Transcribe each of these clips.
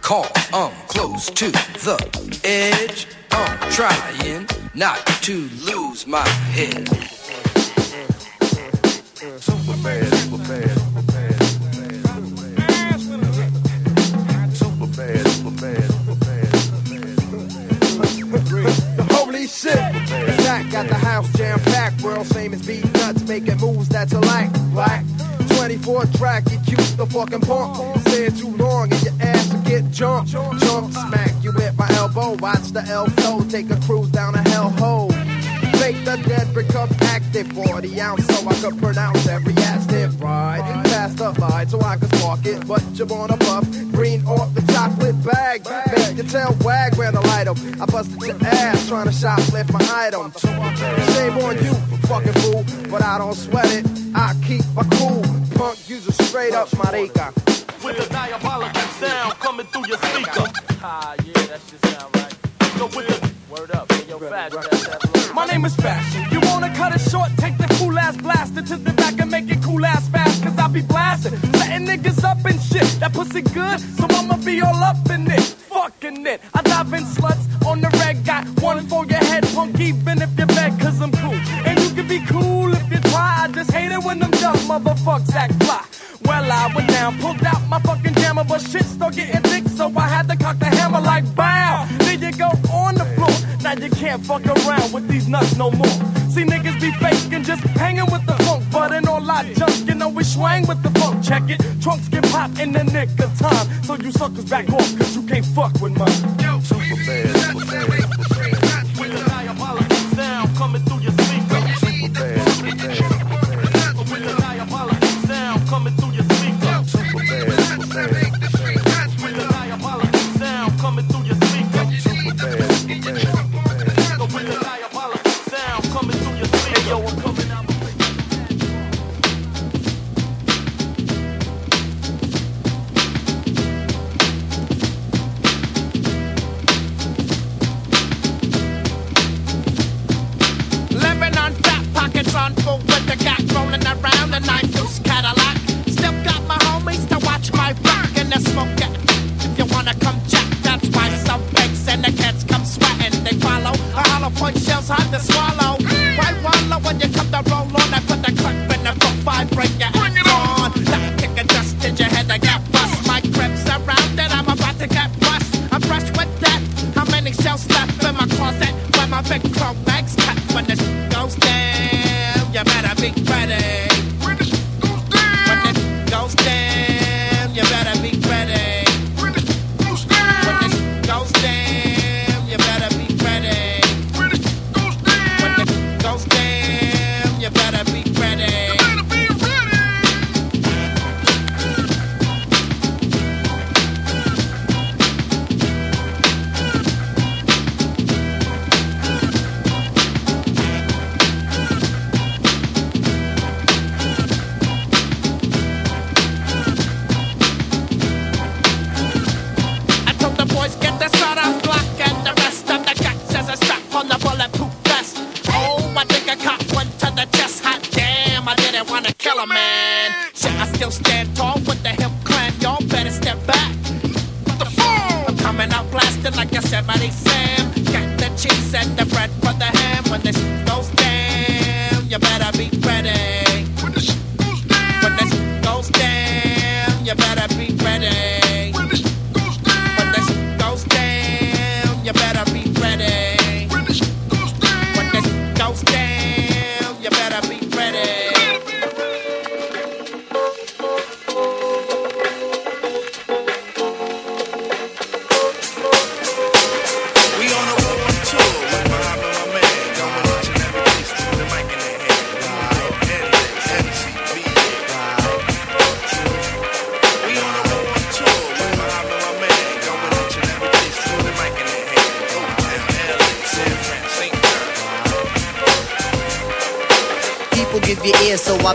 call, I'm close to the edge. I'm trying not to lose my head. Super bad, super bad, super bad, super bad, super bad, super bad. The holy shit. Zach got the house jam packed. World famous beat nuts, making moves that you like. Black 24 track, you cute the fucking punk. Stay too long and your ass will get jumped. Jump smack you with my elbow. Watch the flow, take a cruise down a hell hole. Fake the dead, become active. 40 ounce, so I could pronounce every active right. Pass the line so I could spark it. But you wanna puff green off the chocolate bag. Make your tail wag when I light 'em. I busted your ass trying to shoplift my item. Shame on you, fucking fool. But I don't sweat it. I keep my cool. Punk, use a straight up marica. With a diabolical sound coming through your speaker. Ah, yeah, that shit sound right. Yo, with the Word up. Yo, fat, fat, fat, My name is Fashion. You wanna cut it short? Take the cool ass blaster to the back and make it cool ass fast. Cause I be blasting. Setting niggas up and shit. That pussy good, so I'ma be all up in it. Fucking it. I dive in sluts on the red. Got one for your head, punk, even if you're bad, cause I'm cool. And you can be cool if you try. I just hate it when them dumb motherfuckers act fly. Well, I went down, pulled out my fucking jammer, but shit started getting thick, so I had to cock the hammer like bow. Then you go on the floor. Now you can't fuck around with these nuts no more. See niggas be faking, just hanging with the funk, but in all I junk, you know we swang with the funk. Check it, trunks get popped in the nick of time, so you suckers back off, cause you can't fuck with mine. Super bad, super bad, super bad. 70 Sam. Got the cheese and the bread for the ham. When this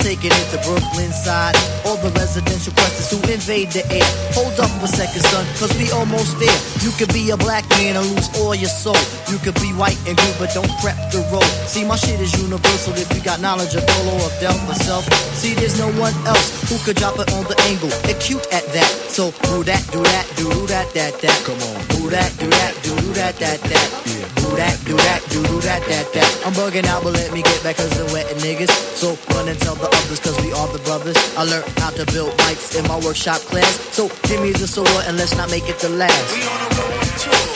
Taking it to Brooklyn side. All the residential questions who invade the air. Hold up a second, son, cause we almost there. You could be a black man and lose all your soul. You could be white and good, but don't prep the road. See, my shit is universal if you got knowledge of Dolo or Delta self. See, there's no one else who could drop it on the angle. Acute at that. So do that, do that, do that, that, that. Come on. Do that, do that, do that, that, that. Yeah. Do that, do that, do that, that, that. I'm bugging out, but let me get back cause I'm wetting niggas. So run and tell the others cause we are the brothers. I learned how to build mics in my workshop class. So give me the sword and let's not make it the last. We on a world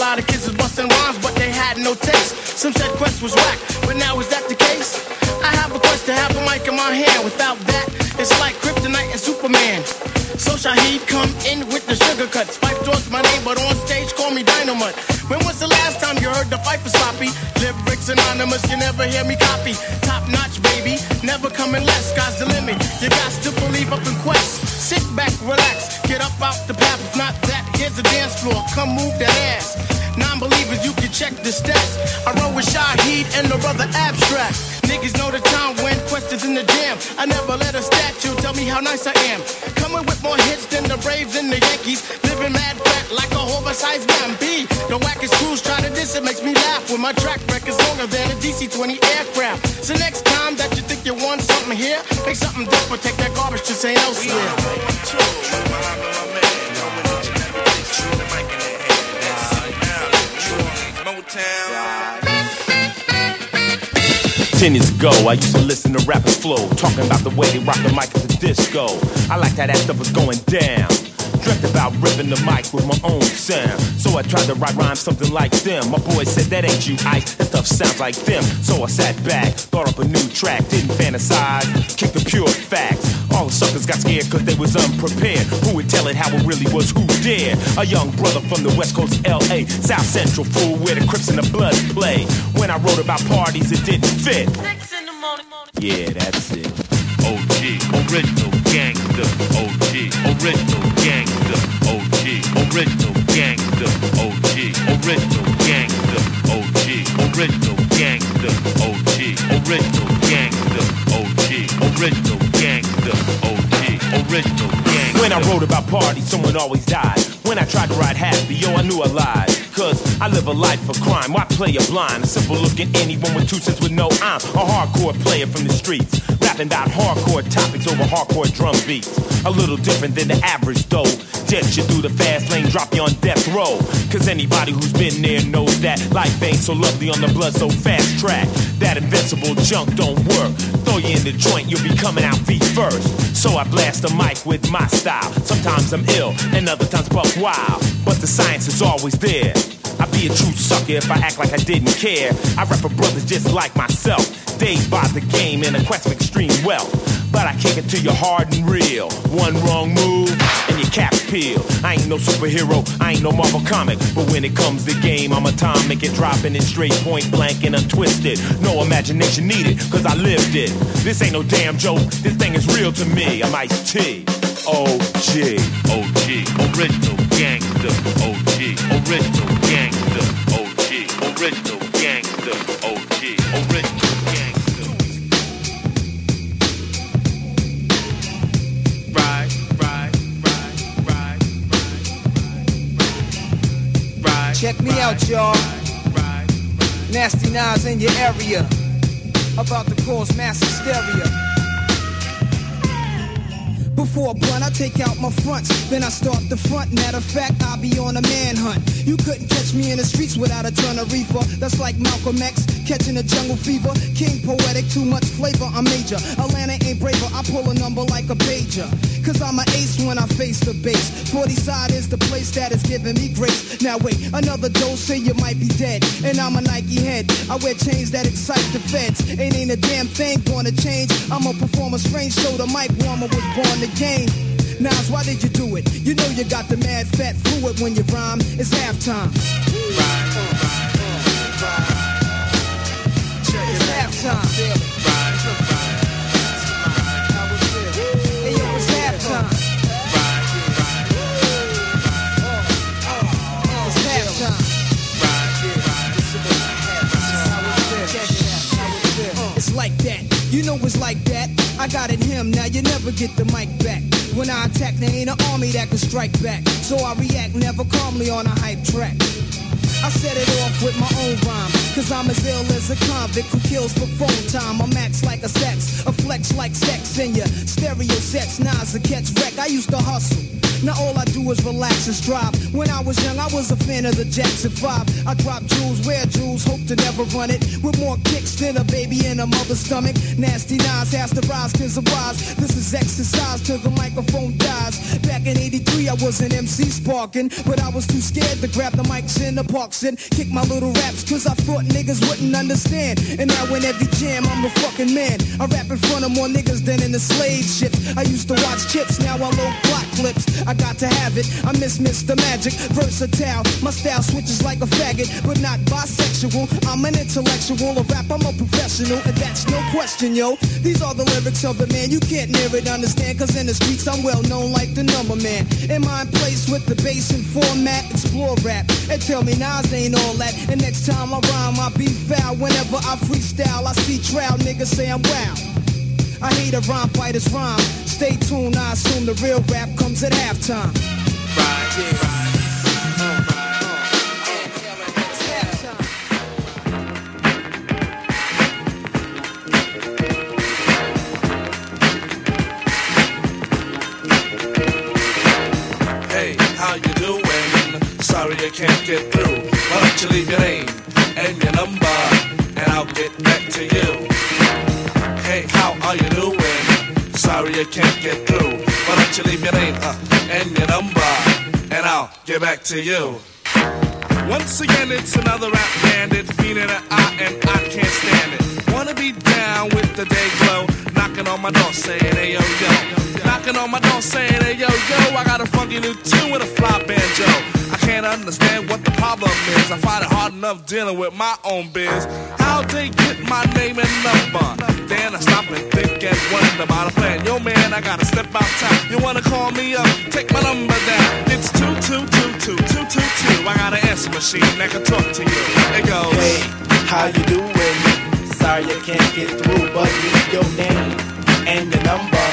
lot of kids was busting rhymes, but they had no taste. Some said Quest was whack, but now is that the case? I have a quest to have a mic in my hand. Without that, it's like Kryptonite and Superman. So Shaheed come in with the sugar cuts. Phife towards my name, but on stage call me Dynamite. When was the last time you heard the fight for sloppy? Lyrics anonymous, you never hear me copy. Top notch, baby, never coming less. Sky's the limit. You got to believe up in quest. Sit back, relax, get up out the path. If not that, here's the dance floor. Come move that ass. Non-believers, you can check the stats. I roll with Shaheed and the brother Abstract. Niggas know the time when Quest is in the jam. I never let a statue tell me how nice I am. Coming with more hits than the Braves and the Yankees. Living mad fat like a oversized man. B. The wackest crews try to diss it makes me laugh. When my track record's longer than a DC-20 aircraft. So next time that you think you want something here, make something different. Take that garbage to St. Elsewhere. Ten years ago, I used to listen to rappers flow, talking about the way they rock the mic at the disco. I liked how that stuff was going down. Dreamt about ripping the mic with my own sound. So I tried to write rhymes something like them. My boy said, That ain't you, Ice. That stuff sounds like them. So I sat back, thought up a new track, didn't fantasize, kicked the pure facts. All the suckers got scared cause they was unprepared. Who would tell it how it really was? Who dared? A young brother from the west coast LA, South Central fool where the Crips and the Bloods play. When I wrote about parties, it didn't fit. Yeah, that's it. OG, original gangster. OG, original gangster. OG, original gangster. OG, original gangster. OG, original gangster. OG, original gangster. OG, original gangster. OG, original gangster. When I wrote about parties, someone always died. When I tried to ride happy, yo, I knew I lied. Cause I live a life of crime. Why play a blind? A simple looking anyone with two cents with no I'm a hardcore player from the streets. Rapping about hardcore topics over hardcore drum beats. A little different than the average though. Jet you through the fast lane, drop you on death row. Cause anybody who's been there knows that life ain't so lovely on the blood so fast track. That invincible junk don't work. Throw you in the joint, you'll be coming out feet first. So I blast the mic with my style. Sometimes I'm ill, and other times buck wild. But the science is always there. I'd be a true sucker if I act like I didn't care. I rap for brothers just like myself. Dazed by the game in a quest of extreme wealth. but I kick it to you hard and real. One wrong move and your cap peel. I ain't no superhero, I ain't no Marvel comic, but when it comes to game, I'm atomic and dropping it straight point blank and untwisted. No imagination needed, cause I lived it. This ain't no damn joke, this thing is real to me. I'm Ice T. OG. OG, original gangster. OG, original gangster. OG, original gangster. OG, original Check me out, y'all. Nasty Nas in your area. About to cause mass hysteria. Before a blunt, I take out my fronts. Then I start the front. Matter of fact, I'll be on a manhunt. You couldn't catch me in the streets without a ton of reefer. That's like Malcolm X catching a jungle fever. King poetic, too much flavor. I'm major. Atlanta ain't braver. I pull a number like a pager. Cause I'm an ace when I face the base. 40 side is the place that is giving me grace. Now wait, another dose, say you might be dead. And I'm a Nike head. I wear chains that excite the feds. Ain't ain't a damn thing gonna change. I'm a performer strange, so the mic warmer was born to game. Nas, why did you do it? You know you got the mad fat fluid when you rhyme. It's halftime. It's halftime. Like that. You know it's like that. I got it him, now you never get the mic back. When I attack, there ain't an army that can strike back. So I react never calmly on a hype track. I set it off with my own rhyme. Cause I'm as ill as a convict who kills for phone time. I'm max like a sex, a flex like sex in ya. Stereo sets, Nas a catch wreck. I used to hustle. Now all I do is relax and strive. When I was young, I was a fan of the Jackson 5. I drop jewels, wear jewels, hope to never run it. With more kicks than a baby in a mother's stomach. Nasty Nas has to rise of wise. This is exercise till the microphone dies. Back in 83, I was an MC sparking. But I was too scared to grab the mics in the parks and kick my little raps cause I thought niggas wouldn't understand. And now in every jam, I'm a fucking man. I rap in front of more niggas than in the slave ships. I used to watch chips, now I load plot clips. I got to have it. I miss Mr. Magic, versatile. My style switches like a faggot, but not bisexual. I'm an intellectual, a rap, I'm a professional, and that's no question, yo. These are the lyrics of the man, you can't near it, understand, cause in the streets I'm well known like the number man. In place with the bass and format? Explore rap, and tell me Nas ain't all that. And next time I rhyme, I be foul. Whenever I freestyle, I see trial niggas say I'm wow. I hate a rhyme fighter's rhyme. Stay tuned, I assume the real rap comes at halftime. Hey, how you doing? Sorry I can't get back to you. Once again, it's another rap bandit, feeling an eye, and I can't stand it. Wanna be down with the day glow, knocking on my door saying, hey yo yo. Knocking on my door saying, hey yo yo, I got a funky new tune with a fly banjo. I can't understand what the problem is. I find it enough dealing with my own biz. How they get my name and number? Then I stop and think and wonder about a plan. Yo man, I gotta step outside. You wanna call me up? Take my number down. It's two two two two two two two. I got an answer machine that can talk to you. It goes. Hey, how you doing? Sorry I can't get through, but leave your name and your number,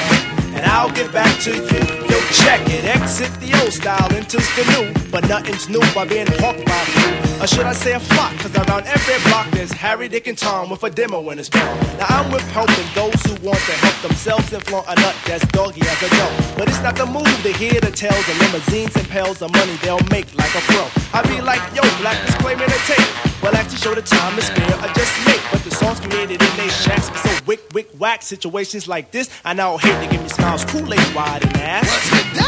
I'll get back to you. Yo, check it, exit the old style, enters the new, but nothing's new by being hawked by few. Or should I say a flock? Cause around every block there's Harry, Dick, and Tom with a demo in his palm. Now I'm with helping those who want to help themselves and flaunt a nut that's doggy as a dog. But it's not the move to hear the tales of limousines and pails of money they'll make like a pro. I be like, yo, black is claiming a tape. Well, actually show the time is spare, I just make. But the songs created in they shacks so wick, wick, whack. Situations like this, I now hate to give me smiles, Kool-Aid wide and ass.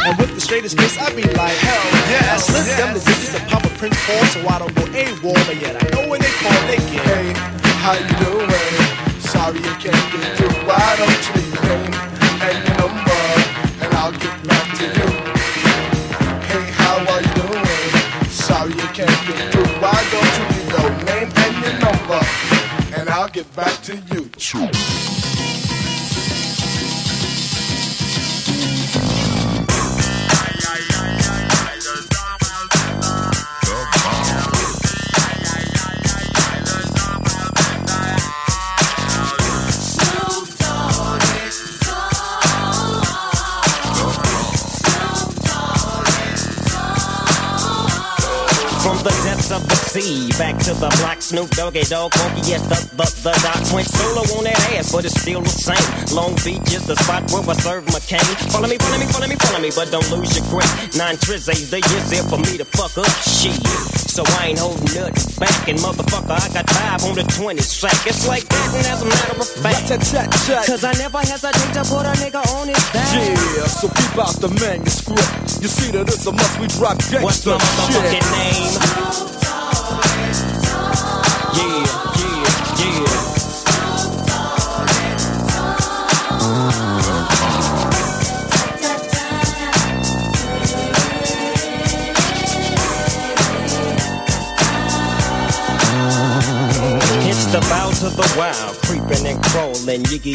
And with the straightest face, I be like, hell yeah. I slip yes. them the digits of pop a Prince Paul, so I don't go A-Wall, but yet I know when they call, they get. Hey, how you doing? Sorry I can't get through. Why don't you leave me and your number, and I'll get back to you. Hey, how are you doing? Sorry I can't get through. Why don't you leave your name and your number, and I'll get back to you. True. Depths of the sea, back to the block, Snoop Doggy Dogg, funky yes, the, the, the doc went solo on that ass, but it's still the same. Long Beach is the spot where I serve McCain. Follow me, follow me, follow me, follow me, but don't lose your grip. Nine trizzies, they just there for me to fuck up shit. So I ain't holding nothing back, and motherfucker, I got five on the 20 sack. It's like that, and as a matter of fact, cause I never hesitate to put a nigga on his back. Yeah, so keep out the manuscript. You see that it's a must we drop gangsta What's my motherfucking name? Yeah,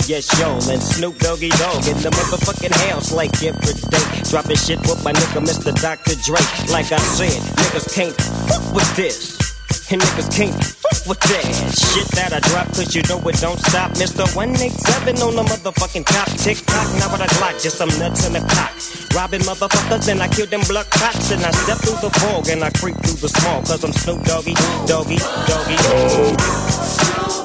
yes yo, and Snoop Doggy Dogg in the motherfucking house like every day. Dropping shit with my nigga Mr. Dr. Dre. Like I said, niggas can't fuck with this. And niggas can't fuck with that shit that I drop, cause you know it don't stop. Mr. 187 on the motherfucking top. Tick tock, now what I Glock, just some nuts in the cock. Robbing motherfuckers, then I kill them blood cops. And I step through the fog and I creep through the small, cause I'm Snoop Doggy, Doggy, Doggy. Now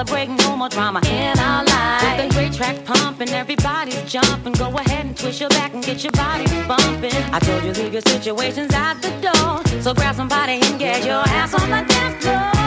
Celebrating no more drama in our lives. With a great track pumping, everybody's jumping. Go ahead and twist your back and get your body bumping. I told you leave your situations at the door. So grab somebody and get your ass on the dance floor.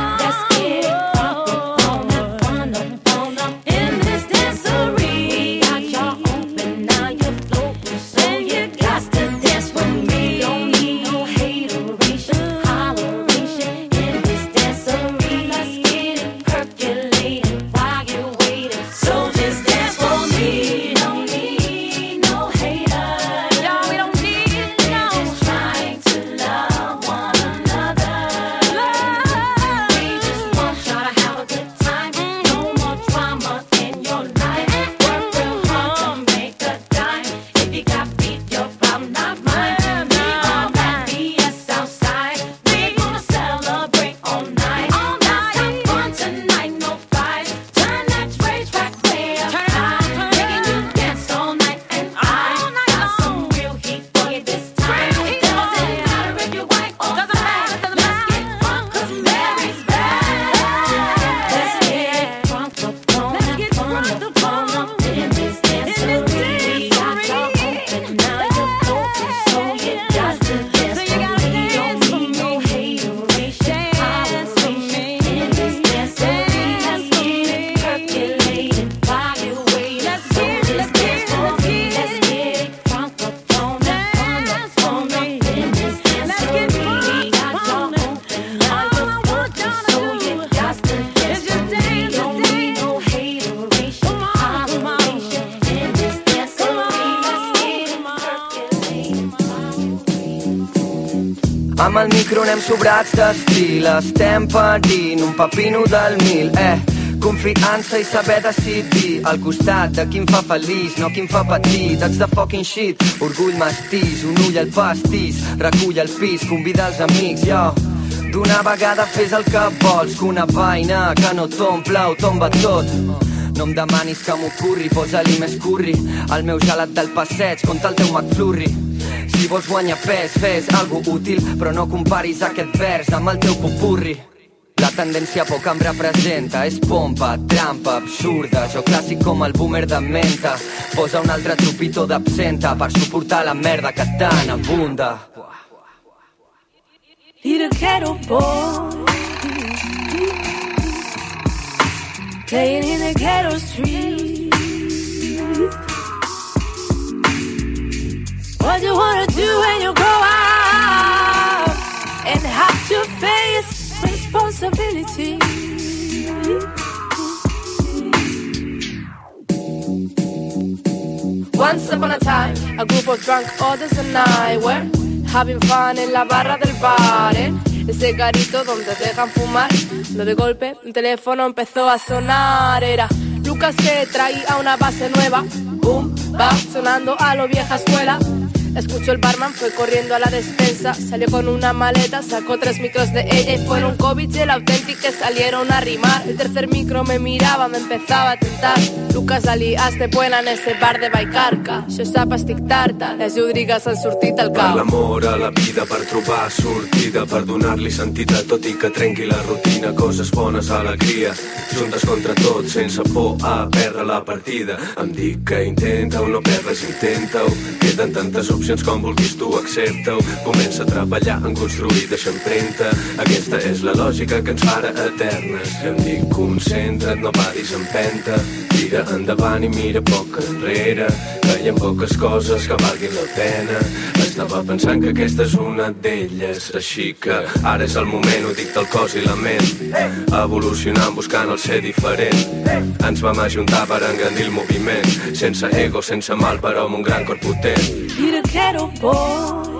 Sobrats d'estil. Estem patint un papino del mil, eh. Confiança i saber decidir al costat de qui em fa feliç, no qui em fa patir. That's the fucking shit. Orgull mastís, un ull al pastís, recull el pis, convida els amics, jo. D'una vegada fes el que vols, que una vaina que no t'omple ho tomba tot. No em demanis que m'ho curri, posa-li més curri al meu gelat del passeig contra el teu McFlurry. Si vols guanyar pes, fes algo útil, però no comparis aquest vers amb el teu popurri. La tendència poc em representa És pompa, trampa, absurda. Jo clàssic com el boomer de menta Posa un altre trupito d'absenta Per suportar la merda que tant abunda. Little ghetto boy. Playing in the ghetto street What you wanna do when you grow up And have to face responsibility Once upon a time, a group of drunk others and I were having fun en la barra del bar, ¿eh? ese garito donde dejan fumar. Lo de golpe, un teléfono empezó a sonar. Era Lucas que traía una base nueva. Boom, va sonando a lo vieja escuela. Escuchó el barman, fue corriendo a la despensa, salió con una maleta, sacó tres micros de ella y fueron COVID y el auténtico que salieron a rimar. El tercer micro me miraba, me empezaba a tentar. Lucas, la liaste buena en ese bar de Baicarca. Això sap estic les llúdrigues han sortit al Per cap. l'amor a la vida, per trobar sortida, per donar-li sentit a tot i que trenqui la rutina, coses bones, alegria, juntes contra tot, sense por a perdre la partida. Em dic que intenta-ho, no perdes, intenta-ho, queden tantes opcions com vulguis tu, accepta-ho, comença a treballar en construir, deixa empremta, aquesta és la lògica que ens farà eternes. Em dic concentra't, no paris empenta, tira endavant i mira poc enrere, que hi poques coses que valguin la pena. Estava pensant que aquesta és una d'elles, així que ara és el moment, ho dic del cos i la ment. Evolucionant, buscant el ser diferent. Ens vam ajuntar per engrandir el moviment, sense ego, sense mal, però amb un gran cor potent. Little ghetto boy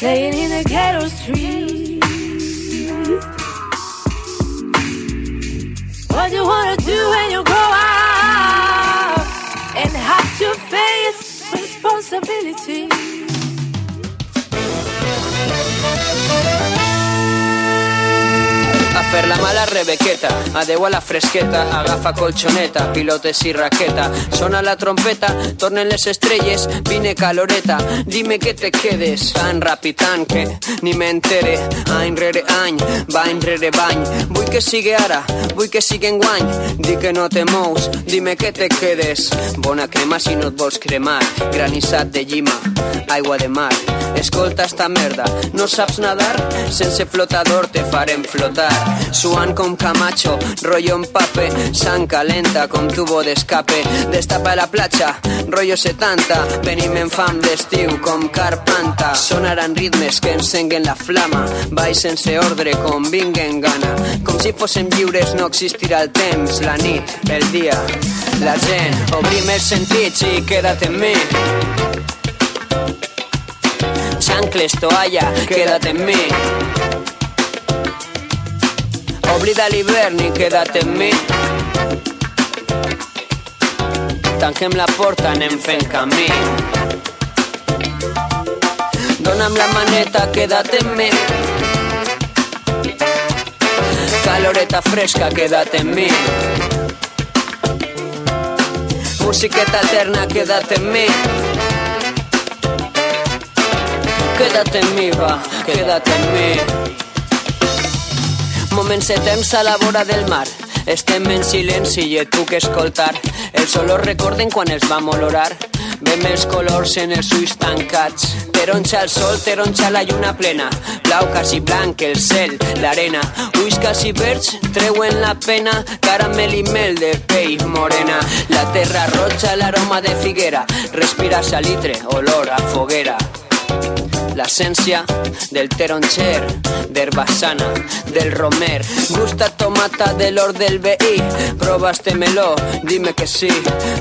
Playing in the ghetto street What you wanna do when you grow up And have to face responsibility la mala rebequeta, adeu a la fresqueta, agafa colxoneta, pilotes i raqueta. Sona la trompeta, tornen les estrelles, vine caloreta, dime que te quedes. Tan ràpid, tant que ni m'entere, any rere any, bany rere bany. Vull que sigui ara, vull que sigui enguany, di que no te mous, dime que te quedes. Bona crema si no et vols cremar, granissat de llima, aigua de mar. Escolta esta merda, no saps nadar? Sense flotador te farem flotar. Suant com Camacho, rollo en pape, sang calenta com tubo d'escape. Destapa la platja, rollo 70, venim en fam d'estiu com Carpanta. Sonaran ritmes que encenguen la flama, baix sense ordre com vinguen gana. Com si fóssim lliures no existirà el temps, la nit, el dia, la gent. Obrim els sentits i queda't en mi. Chancles, toalla, queda't en mi. Oblida l'hivern i queda't en mi. Tanquem la porta, anem fent camí. Dona'm la maneta, queda't en mi. Caloreta fresca, queda't en mi. Musiqueta eterna, queda't en mi. Queda't en mi, va, queda't en mi. Moments eterns a la vora del mar. Estem en silenci i et puc escoltar. Els olors recorden quan els vam olorar. Vem els colors en els ulls tancats. Taronja el sol, taronja la lluna plena. Blau quasi blanc, el cel, l'arena. Ulls quasi verds, treuen la pena. Caramel i mel de pell morena. La terra roja, l'aroma de figuera. Respira salitre, olor a foguera. La esencia del teroncher, d'herbasana, del romer. Gusta tomata de l'or del veí, provastemelo, dime que sí.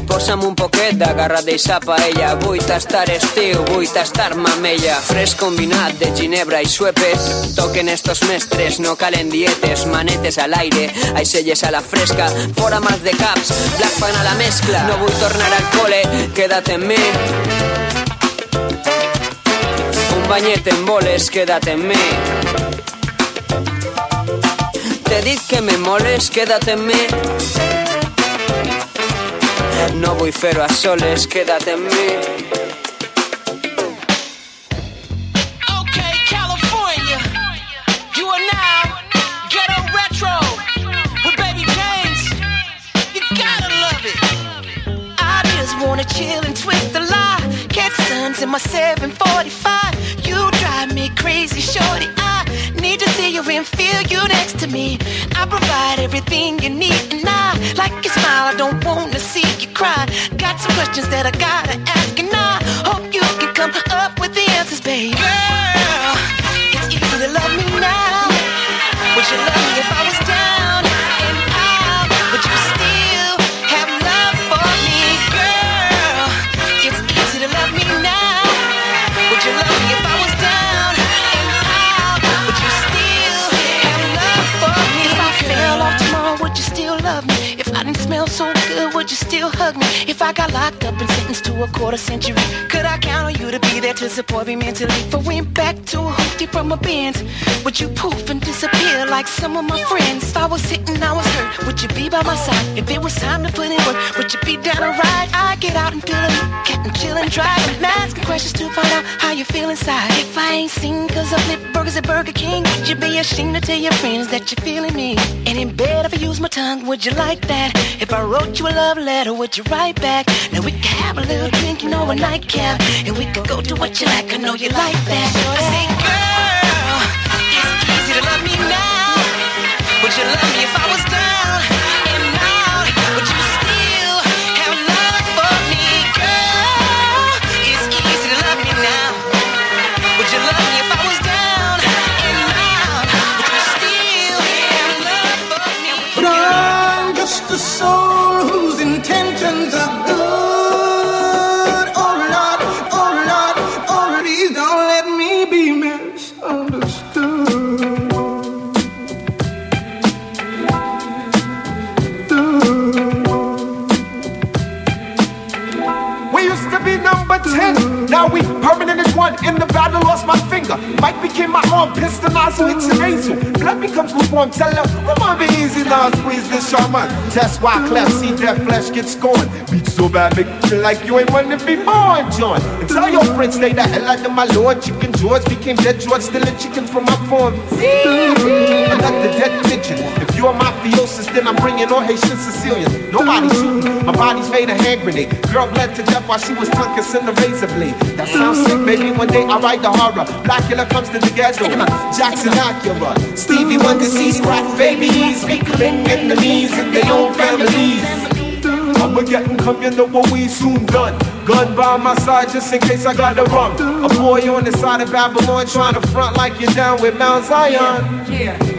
Posa'm un poquet de garra d'eixa paella, vull tastar estiu, vull tastar mamella. Fresc combinat de ginebra i suepes, toquen estos mestres, no calen dietes, manetes al aire, hay selles a la fresca, fora más de caps, black fan a la mezcla. No vull tornar al cole, quédate en mi bañete en boles, quédate en mí. Te di que me moles, quédate en mí. No voy fero a soles, quédate en mí. wanna chill and twist the line. Suns in my 745. You drive me crazy, shorty. I need to see you and feel you next to me. I provide everything you need, and I like your smile. I don't wanna see you cry. Got some questions that I gotta ask, and I hope you can come me? If I got locked up and sentenced to a quarter century, could I count on you to be there to support me mentally? If I went back to a hoopty from a Benz, would you poof and disappear like some of my friends? If I was sitting, I was hurt, would you be by my side? If it was time to put in work, would you be down to ride? I get out and feel it, getting chillin', driving, asking questions to find out how you feel inside. If I ain't seen cause I flip burgers at Burger King, you be ashamed to tell your friends that you're feeling me? And in bed, if I use my tongue, would you like that? If I wrote you a love letter, would you write back? Now we could have a little drink, you know, a nightcap, and we could go do what you like. I know you like that. I say, girl, it's easy to love me now. Would you love me if I was down number 10. Now we permanent as one. In the battle, lost my finger. Mike became my arm. Piston nozzle, it's an angel. Blood becomes lukewarm. Tell her, come on, be easy now. Squeeze this shaman. Test why cleft. See that flesh get scorned. Beat so bad, make you feel like you ain't one to be born, John. And tell your friends, stay the hell out of my lord. Chicken George became dead George, stealing chickens from my farm. Another dead pigeon. If you're mafiosis, then I'm bringing all Haitian Sicilians. Nobody shooting. My body's made a hand grenade. Girl bled to death while she was tongue kissing the razor blade. That sounds sick, baby. One day I write the horror. Blackula comes to the ghetto. Jackson Acura. Stevie Wonder sees crack babies. Becoming enemies in their own families. I'ma get come, you know what we soon done. Gun by my side just in case I gotta run. A boy on the side of Babylon trying to front like you're down with Mount Zion. Yeah.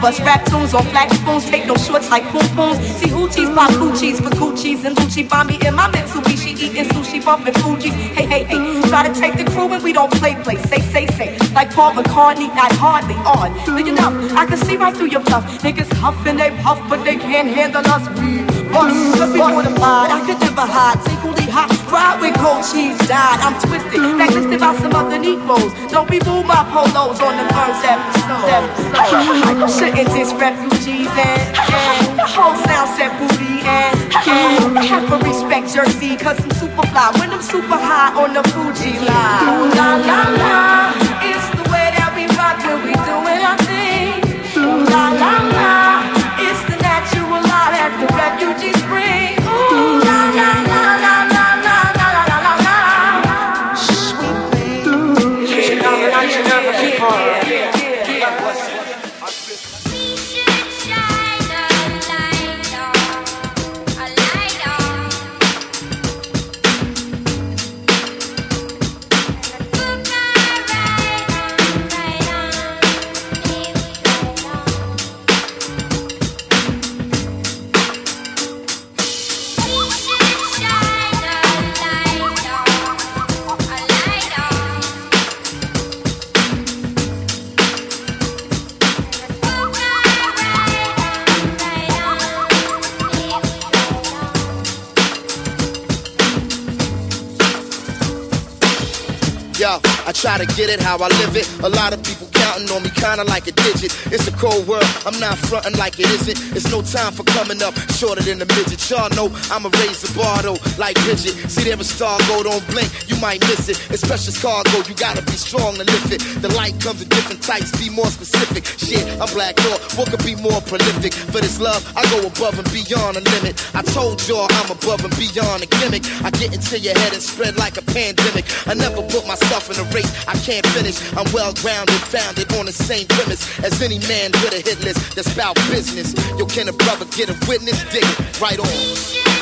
bus rap tunes on flat spoons. Take no shorts like pompons. See hoochies, pop hoochies for coochies and Gucci. Buy me in my Mitsubishi, eating sushi, bumping Fugee. Hey, hey, hey. Try to take the crew and we don't play, play. Say, say, say. Like Paul McCartney, not hardly on. Look enough, I can see right through your bluff. Niggas huffing and they puff, but they can't handle us. We bust, cause we mortified. I could never hide. Take only hot, fried with cold cheese, died. I'm twisted, blacklisted about some other Negroes. Don't be rude, my polos on the first episode. episode. Shouldn't refugees and, and whole sound set booty and, and have to respect Jersey cause I'm super fly when I'm super high on the Fugee line. Ooh, la la la, try to get it how I live it. A lot of people counting on me, kinda like a digit. It's a cold world, I'm not fronting like it isn't. It's no time for coming up shorter than a midget. Y'all know I'ma raise the bar though, like Bridget. See there a star go, don't blink, you might miss it. It's precious cargo, you gotta be strong to lift it. The light comes in different types, be more specific. Shit, I'm Black Thought, what could be more prolific? For this love, I go above and beyond the limit. I told y'all I'm above and beyond a gimmick. I get into your head and spread like a pandemic. I never put myself in a race I can't finish. I'm well grounded, founded on the same premise as any man with a hit list that's about business. Yo, can a brother get a witness? Dig it right on.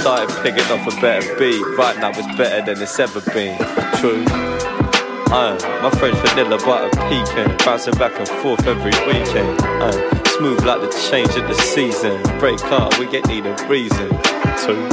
Started picking up a better beat. Right now it's better than it's ever been. True. Uh, my friend Vanilla Butter peeking, bouncing back and forth every weekend. Uh, smooth like the change of the season. Break up, we get need a reason. True.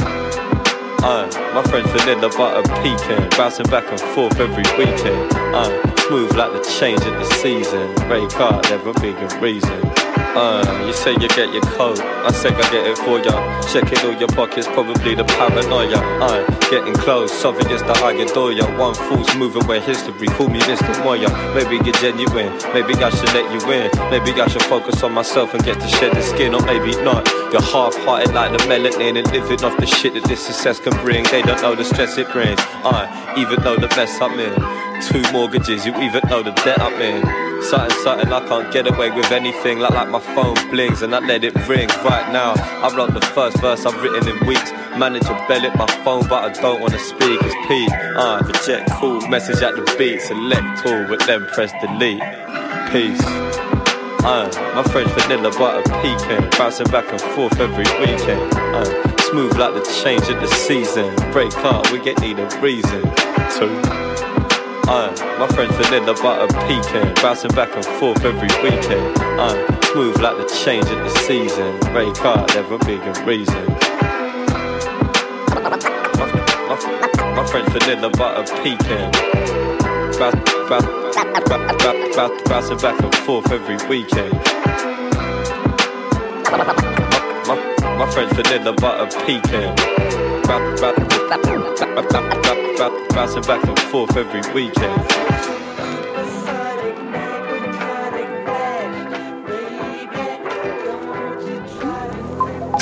Uh, my friend Vanilla Butter peeking, bouncing back and forth every weekend. Uh, smooth like the change of the season. Break up, never be a reason. Uh, you say you get your coat, I say I get it for ya. Checking all your pockets, probably the paranoia. Uh, getting close, something obvious that I adore ya. One fool's moving where history, call me Mr. Moya. Maybe you're genuine, maybe I should let you in. Maybe I should focus on myself and get to shed the skin, or maybe not. You're half-hearted like the melanin and living off the shit that this success can bring. They don't know the stress it brings. Uh, even though the mess I'm in. Two mortgages, you even know the debt I'm in. Something, something, I can't get away with anything. Like, like my phone blings and I let it ring. Right now, I wrote the first verse I've written in weeks. Manage to bell it my phone, but I don't wanna speak. It's Pete, uh, reject cool, message at the beat, select all, but then press delete. Peace. Uh, my friend Vanilla Butter peeking, bouncing back and forth every weekend. Uh, smooth like the change of the season. Break up, we get need a reason. Two. Uh, my friend Vanilla Butter peeking, bouncing back and forth every weekend. Uh, smooth like the change of the season. Break up, never be a reason. My, my, my friend Vanilla Butter bounce, bouncing back and forth every weekend. My, my, my friend Vanilla Butter peeking. Bouncing back and forth every weekend.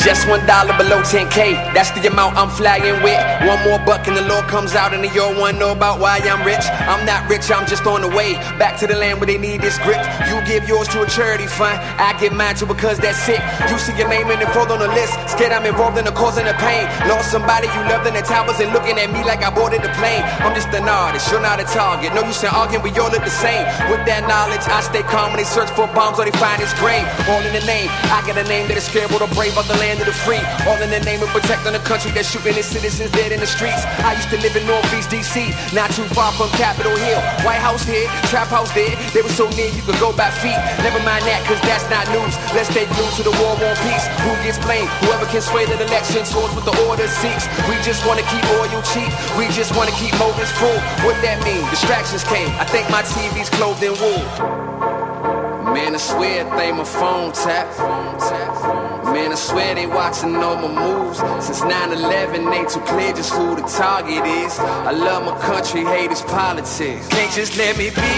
Just one dollar below 10k, that's the amount I'm flying with. One more buck and the Lord comes out and the your one know about why I'm rich. I'm not rich, I'm just on the way back to the land where they need this grip. You give yours to a charity fund, I give mine to because that's sick. You see your name in the fall on the list, scared I'm involved in the cause and the pain. Lost somebody you loved in the towers and looking at me like I boarded the plane. I'm just an artist, you're not a target. No use in arguing, we all look the same. With that knowledge, I stay calm when they search for bombs or they find his grave. All in the name, I got a name that is scared, but brave of the land land of the free. All in the name of protecting the country that's shooting its citizens dead in the streets. I used to live in Northeast DC, not too far from Capitol Hill. White House here, Trap House there. They were so near you could go by feet. Never mind that, cause that's not news. Let's stay glued to the war on peace. Who gets blamed? Whoever can sway the election towards what the order seeks. We just wanna keep oil cheap. We just wanna keep motives full. What that mean? Distractions came. I think my TV's clothed in wool. Man, I swear they my phone tap. Man, I swear they watching all my moves. Since 9-11, they too clear just who the target is. I love my country, hate its politics. Can't just let me be,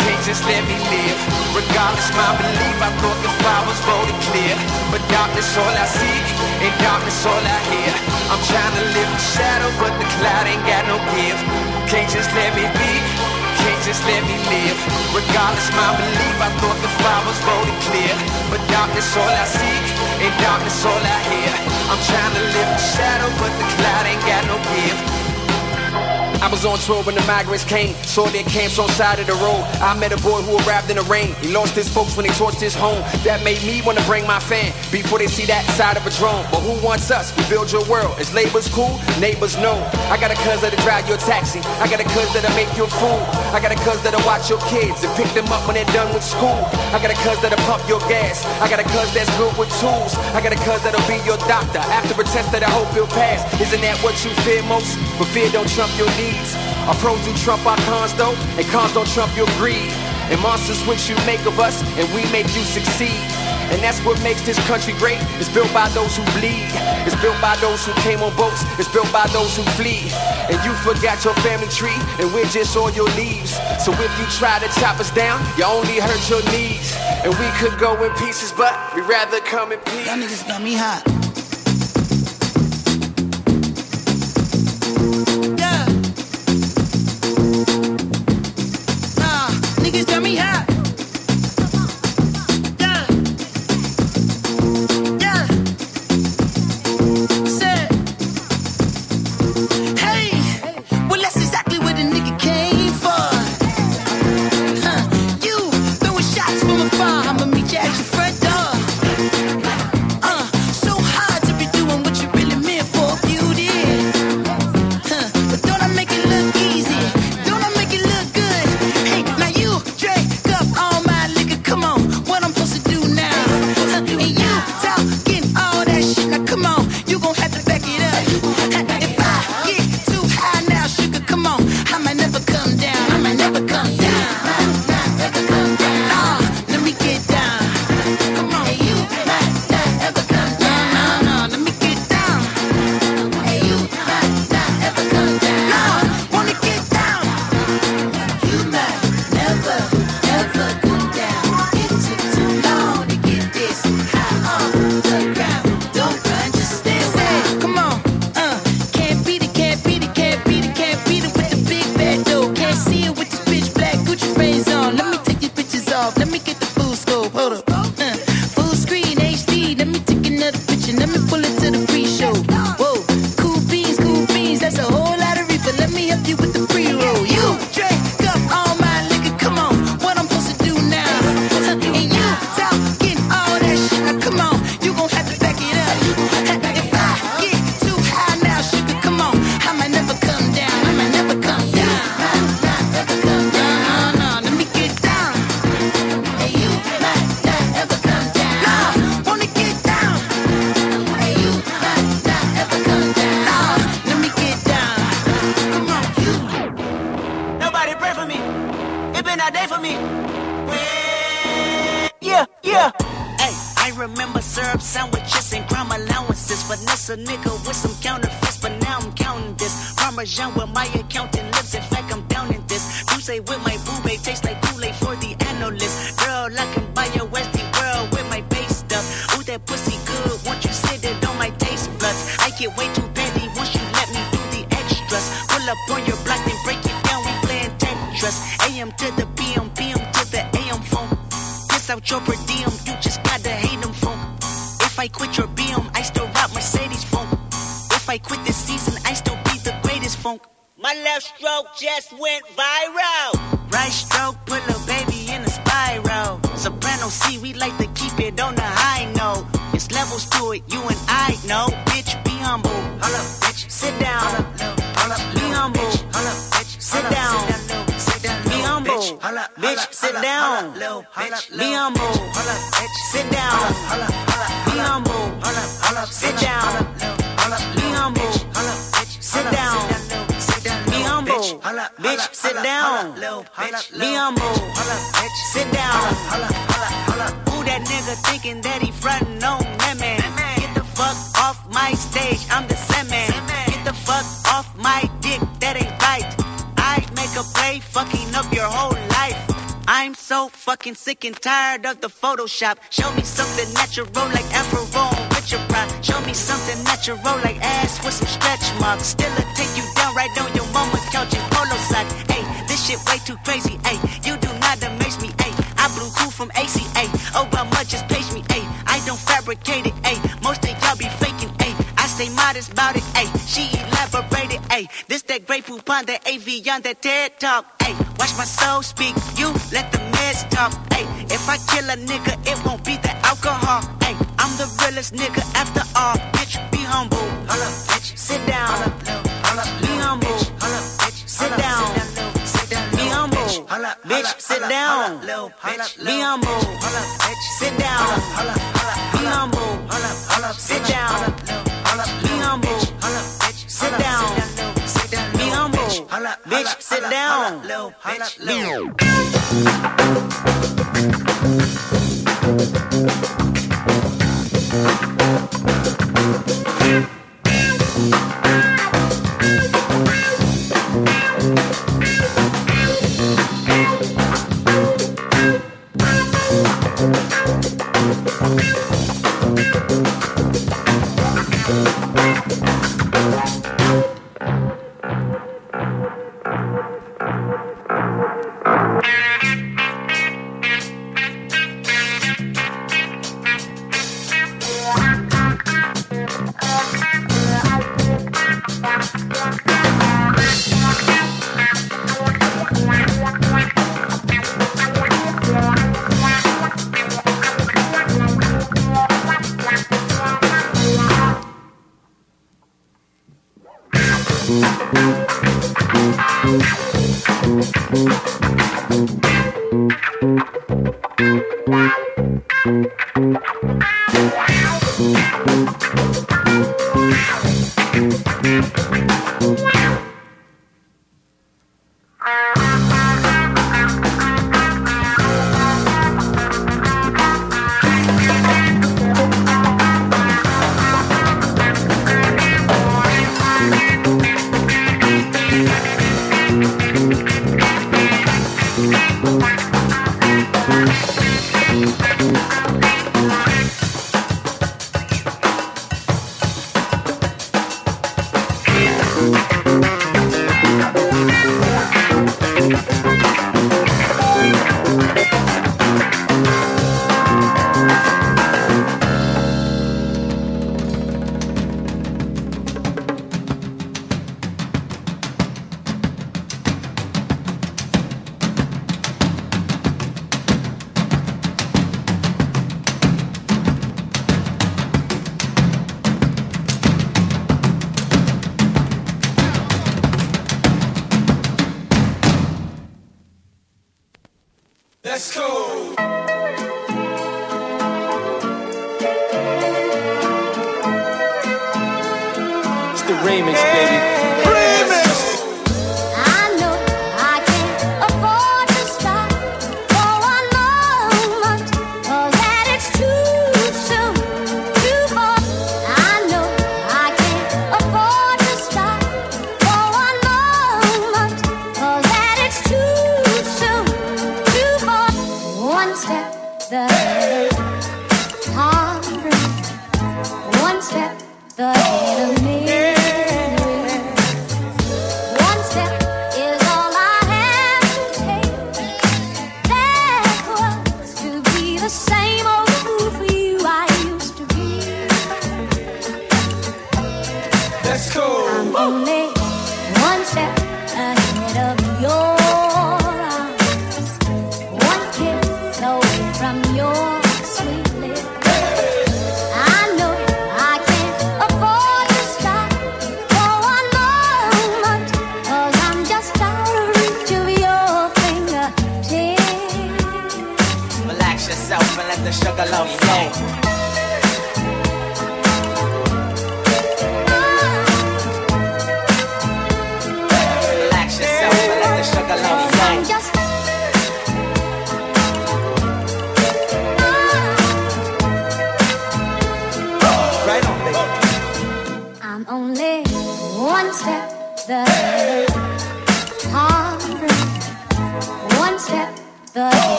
can't just let me live. Regardless my belief, I thought the fire was voted clear. But darkness all I see, and darkness all I hear. I'm trying to live in shadow, but the cloud ain't got no give. Can't just let me be, can't just let me live. Regardless my belief, I thought the fire was voted clear. But darkness all I see, and darkness all I hear. I'm trying to live the shadow, but the cloud ain't got no give. I was on tour when the migrants came, saw their camps on side of the road. I met a boy who arrived in the rain. He lost his folks when they torched his home. That made me wanna bring my fan before they see that side of a drone. But who wants us? We build your world. Is labors cool? Neighbors know. I got a cuz that'll drive your taxi. I got a cuz that'll make your food. I got a cuz that'll watch your kids and pick them up when they're done with school. I got a cuz that'll pump your gas. I got a cuz that's good with tools. I got a cuz that'll be your doctor. After a test that I hope you'll pass. Isn't that what you fear most? But fear don't trump your Our pros do trump our cons though, and cons don't trump your greed. And monsters what you make of us, and we make you succeed. And that's what makes this country great. It's built by those who bleed. It's built by those who came on boats. It's built by those who flee. And you forgot your family tree, and we're just all your leaves. So if you try to chop us down, you only hurt your knees. And we could go in pieces, but we'd rather come in peace. Y'all niggas got me hot. Nigga thinking that he frontin' on me, man? Get the fuck off my stage, I'm the Sandman. Get the fuck off my dick, that ain't right. I make a play, fucking up your whole life. I'm so fucking sick and tired of the Photoshop. Show me something natural like Afro with your pride. Show me something natural like ass with some stretch marks. Still a take you down right on your mama couch in polo sock. Hey, this shit way too crazy. Hey, you do not amaze me. Hey, I blew cool from ACA. Oh, how much just page me. Hey, I don't fabricate it. Hey, most of y'all be faking. Hey, I stay modest about it. Hey, she elaborated. Hey, this that Grey Poupon that Evian that TED talk. Hey, watch my soul speak. You let the meds talk. Hey, if I kill a nigga, it won't be the alcohol. Hey, I'm the realest nigga after all. Bitch, be humble. Hold up, bitch, sit down. Be humble. Sit down. Humble. Bitch, sit down. Be humble. Sit down. Be humble. Sit down. Be humble. Sit down. Be humble. Bitch, sit down. Be Let's